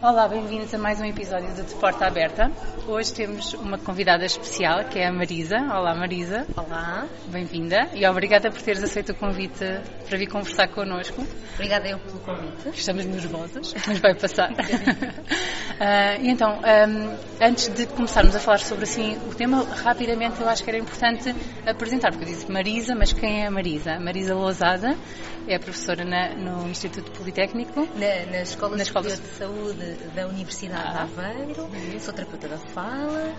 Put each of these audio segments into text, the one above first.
Olá, bem-vindos a mais um episódio de, de Porta Aberta. Hoje temos uma convidada especial, que é a Marisa. Olá, Marisa. Olá. Bem-vinda e obrigada por teres aceito o convite para vir conversar connosco. Obrigada eu pelo convite. Estamos nervosas, mas vai passar. uh, e então, um, antes de começarmos a falar sobre assim o tema, rapidamente eu acho que era importante apresentar, porque eu disse Marisa, mas quem é a Marisa? Marisa Lousada é professora na, no Instituto Politécnico. Na, na Escola na Escola de Saúde da Universidade ah. de Aveiro, sou terapeuta da fala,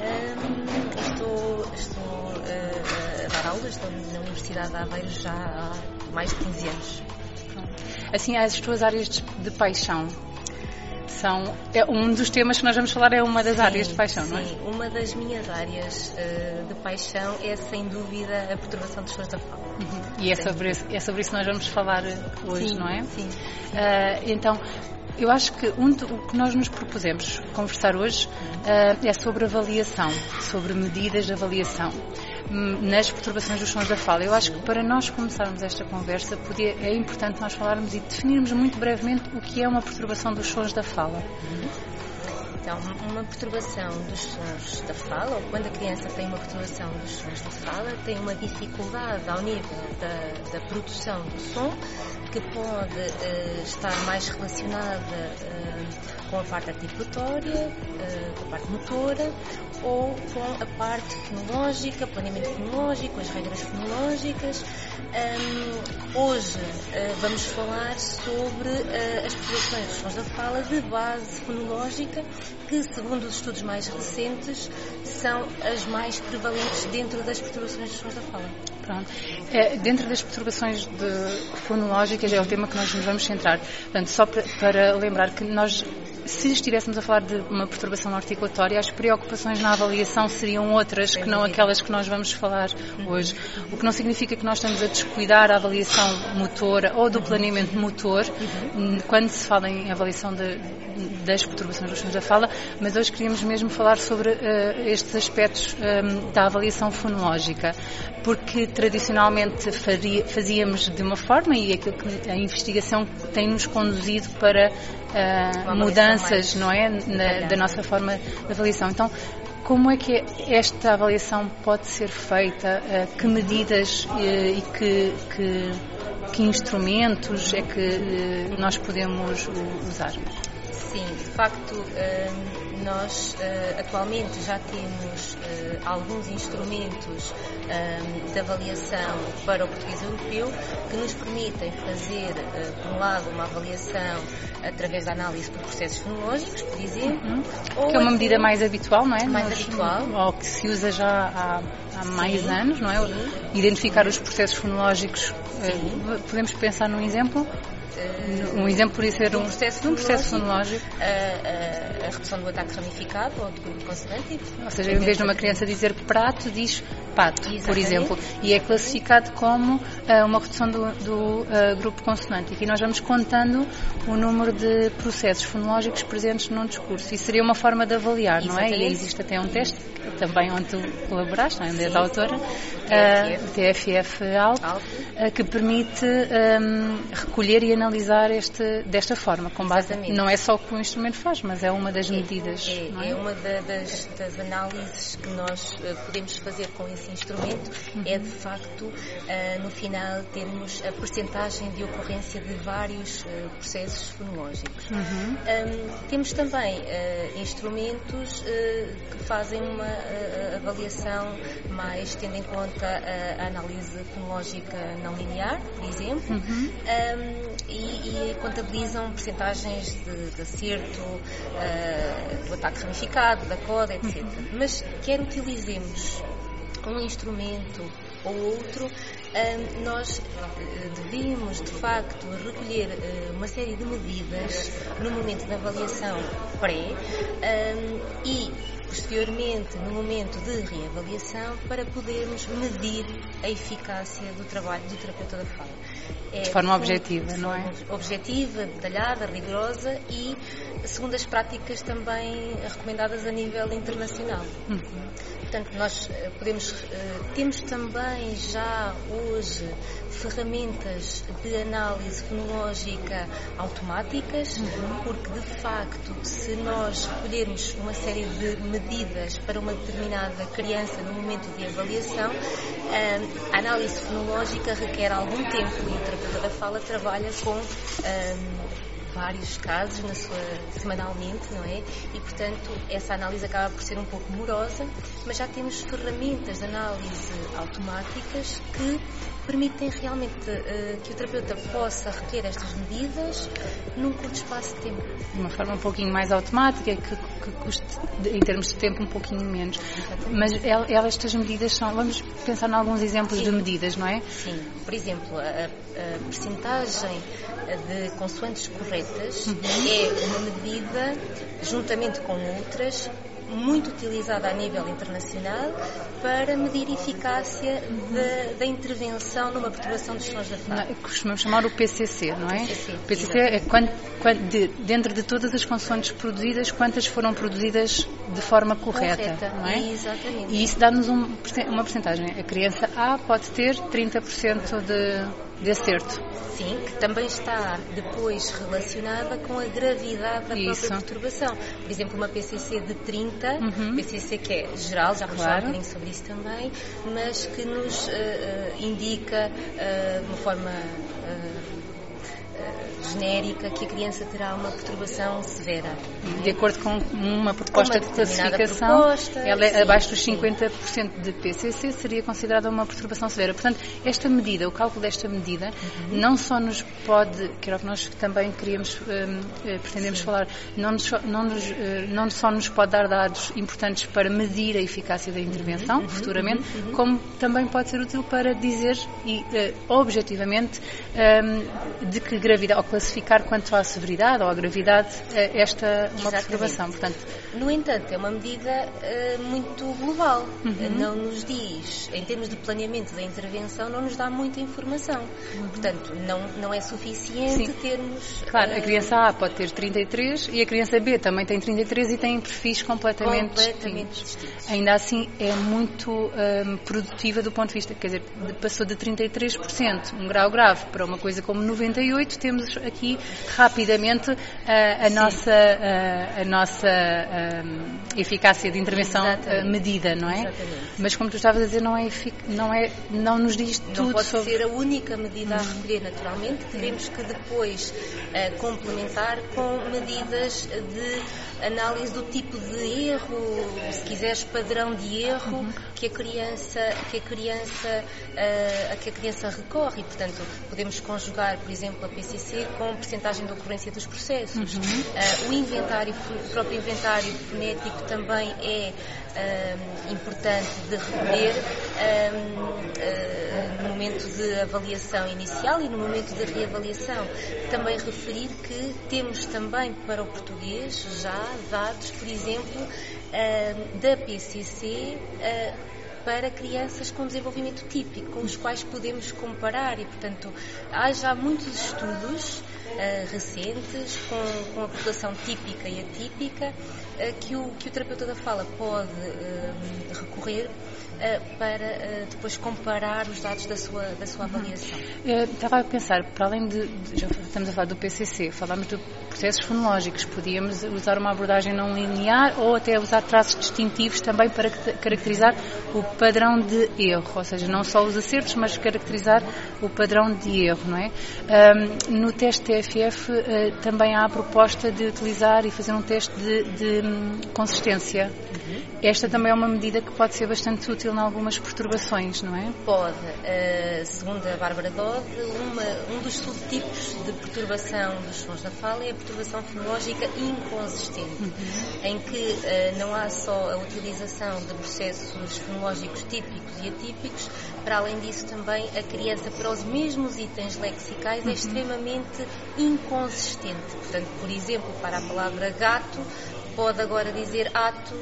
um, estou, estou uh, a dar aulas, estou na Universidade de Aveiro já há mais de 15 anos. Assim, as tuas áreas de, de paixão, são é um dos temas que nós vamos falar é uma das sim, áreas de paixão, sim. não é? uma das minhas áreas uh, de paixão é sem dúvida a perturbação dos sons da fala. Uhum. E é sobre, é sobre isso que nós vamos falar hoje, sim, não é? Sim. Uh, então, eu acho que um, o que nós nos propusemos conversar hoje uh, é sobre avaliação, sobre medidas de avaliação hum, nas perturbações dos sons da fala. Eu acho que para nós começarmos esta conversa podia, é importante nós falarmos e definirmos muito brevemente o que é uma perturbação dos sons da fala. Então, uma perturbação dos sons da fala, ou quando a criança tem uma perturbação dos sons da fala, tem uma dificuldade ao nível da, da produção do som, que pode uh, estar mais relacionada uh, com a parte articulatória, uh, com a parte motora, ou com a parte fonológica, planeamento fonológico, as regras fonológicas. Hoje vamos falar sobre as perturbações dos sons da fala de base fonológica que, segundo os estudos mais recentes, são as mais prevalentes dentro das perturbações dos sons da fala. Pronto. É, dentro das perturbações de, fonológicas é o tema que nós nos vamos centrar. Portanto, só para, para lembrar que nós se estivéssemos a falar de uma perturbação articulatória, as preocupações na avaliação seriam outras que não aquelas que nós vamos falar hoje. O que não significa que nós estamos a descuidar a avaliação motora ou do planeamento motor quando se fala em avaliação de, das perturbações dos sons da fala, mas hoje queríamos mesmo falar sobre uh, estes aspectos um, ehm, da avaliação fonológica, porque tradicionalmente faria, fazíamos de uma forma e aquilo que a investigação tem-nos conduzido para uh, mudanças, não é, na, da nossa forma de avaliação. Então, como é que esta avaliação pode ser feita? Uh, que medidas uh, e que, que, que, instrumentos é que nós podemos usar? Sim, de facto nós uh, atualmente já temos uh, alguns instrumentos um, ehm, de avaliação para o português europeu que nos permitem fazer, uh, por um lado, uma avaliação através da análise por processos fonológicos, por exemplo. Uhum. que é uma medida mais habitual, não é? Mais Nos, habitual. Ou que se usa já há, há mais Sim. anos, não é? Sim. Identificar os processos fonológicos. Podemos pensar num exemplo? Um exemplo por isso ser um, um processo, um processo fonológico. A, a, a, redução do ataque ramificado ou do grupo consonântico. Ou seja, em vez de uma criança dizer prato, diz pato, Exatamente. por exemplo. E é classificado como uh, uma redução do, do uh, grupo consonântico. E nós vamos contando o número de processos fonológicos presentes num discurso. Isso seria uma forma de avaliar, Exatamente. não é? E existe até um teste, também onde tu colaboraste, não é? onde és autora, uh, TFF Alp, Alp. que permite um, recolher e analisar este, desta forma, com base, Exatamente. não é só o que o instrumento faz, mas é uma das medidas. É, é? é uma da, das, das, análises que nós uh, podemos fazer com esse instrumento, uhum. é de facto, uh, no final, termos a percentagem de ocorrência de vários uh, processos fonológicos. Uhum. Um, temos também instrumentos que fazem uma avaliação mais tendo em conta a análise fonológica não linear, por exemplo, uhum. um, e, e contabilizam percentagens de, de acerto, uh, do ataque ramificado, da coda, etc. Mas quer utilizemos um instrumento ou outro, nós eh, devemos, de facto, recolher uh, uma série de medidas no momento da avaliação pré e, posteriormente, no momento de reavaliação, para podermos medir a eficácia do trabalho do terapeuta da fala. É, de forma objetiva, de não é? Objetiva, detalhada, rigorosa e segundo as práticas também recomendadas a nível internacional. Uhum. Portanto, nós eh, podemos, eh, temos também já hoje ferramentas de análise fonológica automáticas, uhum. porque de facto, se nós recolhermos uma série de medidas para uma determinada criança no momento de avaliação, eh, a análise fonológica requer algum tempo e o terapeuta da fala trabalha com vários casos na sua, semanalmente, não é? E, portanto, essa análise acaba por ser um pouco morosa, mas já temos ferramentas de análise automáticas que permitem realmente uh, que o terapeuta possa requer estas medidas num curto espaço de tempo. De uma forma um pouquinho mais automática, que, que custe, em termos de tempo, um pouquinho menos. Mas elas, estas medidas são, vamos pensar em alguns exemplos Sim. de medidas, não é? Sim. Por exemplo, a, a percentagem de consoantes corretas uhum. é uma medida, juntamente com outras, muito utilizada a nível internacional para medir a eficácia da, intervenção numa perturbação dos sons da fala. Costumamos chamar o PCC, não é? PCC, o PCC é quando, de, dentro de todas as consoantes produzidas, quantas foram produzidas de forma correta, correta não é? Exatamente. E isso dá-nos um, uma porcentagem. A criança A pode ter 30% de de acerto. Sim, que também está depois relacionada com a gravidade da Isso. própria perturbação. Por exemplo, uma PCC de 30, uhum. PCC que é geral, já vamos claro. falar um bocadinho sobre isso também, mas que nos uh, uh, indica uh, de uma forma genérica que a criança terá uma perturbação severa. De acordo com uma proposta uma de classificação, proposta, ela é sim, abaixo dos 50% sim. de PCC seria considerada uma perturbação severa. Portanto, esta medida, o cálculo desta medida, uhum. não só nos pode, que era o que nós também queríamos, um, eh, pretendemos sim. falar, não, nos, não, nos, eh, não só nos pode dar dados importantes para medir a eficácia da intervenção uhum. futuramente, uhum. como também pode ser útil para dizer e, uh, objetivamente um, de que gravidade, classificar quanto à severidade ou à gravidade eh, esta uma perturbação. Portanto, no entanto, é uma medida uh, muito global. Uhum. Não nos diz, em termos de planeamento da intervenção, não nos dá muita informação. Uhum. Portanto, não, não é suficiente Sim. termos. Claro, uh, a criança A pode ter 33 e a criança B também tem 33 e tem perfis completamente, completamente distintos. distintos. Ainda assim, é muito um, produtiva do ponto de vista, quer dizer, passou de 33%, um grau grave, para uma coisa como 98, temos aqui rapidamente uh, a, nossa, uh, a nossa uh, eficácia de intervenção medida, não é? Exatamente. Mas como tu estavas a dizer, não é, não é, não nos diz não tudo pode sobre... ser a única medida a uhum. recolher naturalmente, teremos que depois complementar com medidas de análise do tipo de erro, se quiseres padrão de erro uhum. que a criança que a criança a que a criança recorre e portanto podemos conjugar por exemplo a PCC com percentagem de ocorrência dos processos. Uhum. Uh, o inventário, o próprio inventário fonético também é uh, importante de recolher uh, no momento de avaliação inicial e no momento de reavaliação. Também referir que temos também para o português já dados, por exemplo, da PCC para crianças com desenvolvimento típico, com os quais podemos comparar. E, portanto, há já muitos estudos uh, recentes com, com, a população típica e atípica uh, que, o, que o terapeuta da fala pode uh, recorrer para depois comparar os dados da sua, da sua avaliação. estava a pensar, para além de, de, já estamos a falar do PCC, falámos de processos fonológicos, podíamos usar uma abordagem não linear ou até usar traços distintivos também para caracterizar o padrão de erro, ou seja, não só os acertos, mas caracterizar o padrão de erro, não é? Um, no teste TFF uh, eh, também há a proposta de utilizar e fazer um teste de, de um, consistência. Uhum. Esta também é uma medida que pode ser bastante útil em algumas perturbações, não é? Pode. Uh, segundo a Bárbara Dodd, uma, um dos subtipos de perturbação dos sons da fala é a perturbação fonológica inconsistente, uhum. em que uh, não há só a utilização de processos fonológicos típicos e atípicos, para além disso também a criança para os mesmos itens lexicais é uhum. é extremamente inconsistente. Portanto, por exemplo, para a palavra gato, pode agora dizer ato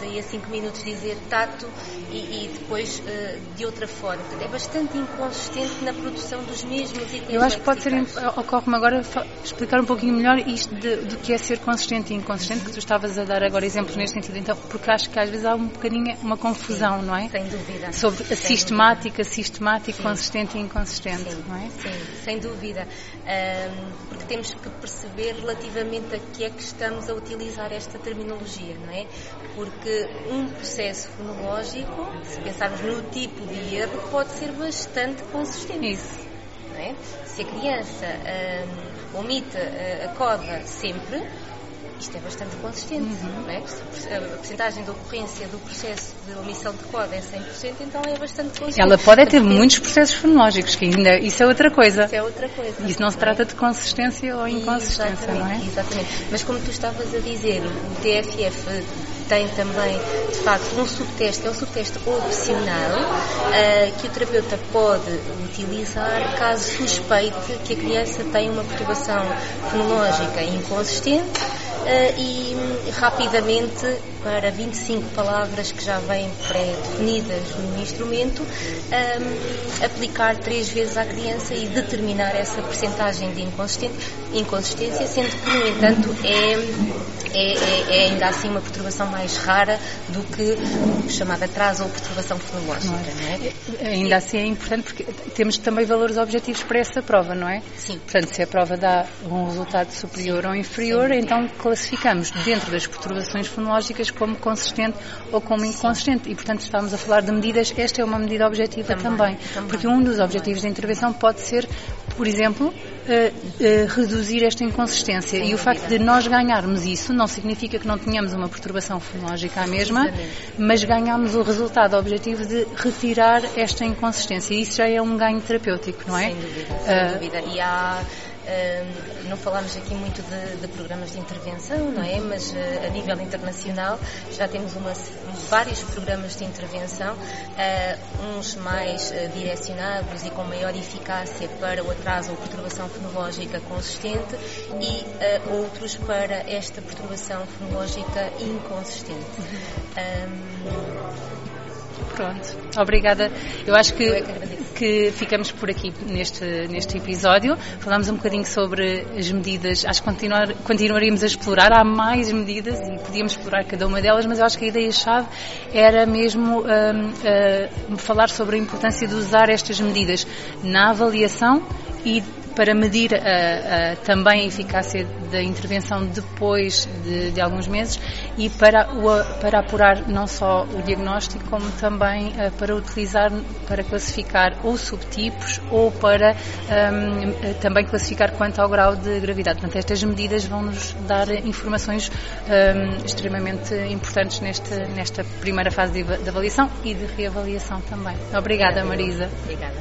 daí a 5 minutos dizer tato e, e depois uh, de outra forma. É bastante inconsistente na produção dos mesmos itens. Eu acho que pode ser, ocorre-me agora explicar um pouquinho melhor isto de, do que é ser consistente e inconsistente, que tu estavas a dar agora exemplos neste sentido, então, porque acho que às vezes há um bocadinho uma confusão, Sim, não é? Sem dúvida. Sobre a sem sistemática, dúvida. Sim. consistente e inconsistente, Sim. não é? Sim, sem dúvida. Um, porque temos que perceber relativamente a que é que estamos a utilizar esta terminologia, não é? Porque um processo fonológico, se pensarmos no tipo de erro, pode ser bastante consistente. Isso. É? Se a criança um, omite a coda sempre, isto é bastante consistente. Uhum. É? A porcentagem de ocorrência do processo de omissão de coda é 100%, então é bastante consistente. Ela pode é ter muitos processos fonológicos, que ainda isso é outra coisa. Isso é outra coisa. Isso não se trata de consistência ou inconsistência, não é? Exatamente. Mas como tu estavas a dizer, o TFF tem também, de facto, um subteste, é um subteste opcional uh, que o terapeuta pode utilizar caso suspeite que a criança tem uma perturbação fonológica inconsistente uh, e rapidamente para 25 palavras que já vêm pré-definidas no instrumento, um, aplicar três vezes à criança e determinar essa percentagem de inconsistência, sendo que, no entanto, é, é, é, é, ainda assim uma perturbação mais rara do que chamada atraso ou perturbação fonológica. Não é? Ainda assim é importante porque temos também valores objetivos para essa prova, não é? Sim. Portanto, se a prova dá um resultado superior Sim. ou inferior, Sim. então classificamos dentro das perturbações fonológicas como consistente ou como inconsistente. E, portanto, estamos a falar de medidas, esta é uma medida objetiva também, também, também. porque um dos objetivos da intervenção pode ser, por exemplo, uh, uh, reduzir esta inconsistência. E o facto de nós ganharmos isso não significa que não tenhamos uma perturbação fonológica à mesma, mas ganhamos o resultado objetivo de retirar esta inconsistência. E isso já é um ganho terapêutico, não é? Sem dúvida, sem uh, dúvida. E há não falamos aqui muito de, de, programas de intervenção, não é? Mas uh, a nível internacional já temos uma, vários programas de intervenção, uh, uns mais uh, direcionados e com maior eficácia para o atraso ou perturbação fonológica consistente e outros para esta perturbação fonológica inconsistente. Um, Pronto, obrigada. Eu acho que, Eu é que, que, ficamos por aqui neste, neste episódio. Falamos um bocadinho sobre as medidas, acho que continuar, continuaríamos a explorar. Há mais medidas e podíamos explorar cada uma delas, mas eu acho que a ideia-chave era mesmo um, uh, falar sobre a importância de usar estas medidas na avaliação e para medir a, a, também a eficácia da intervenção depois de, de alguns meses e para, o, para apurar não só o diagnóstico, como também uh, para utilizar, para classificar ou subtipos ou para um, também classificar quanto ao grau de gravidade. Portanto, estas medidas vão nos dar informações um, extremamente importantes neste, nesta primeira fase de, de avaliação e de reavaliação também. Obrigada, Marisa. Obrigada.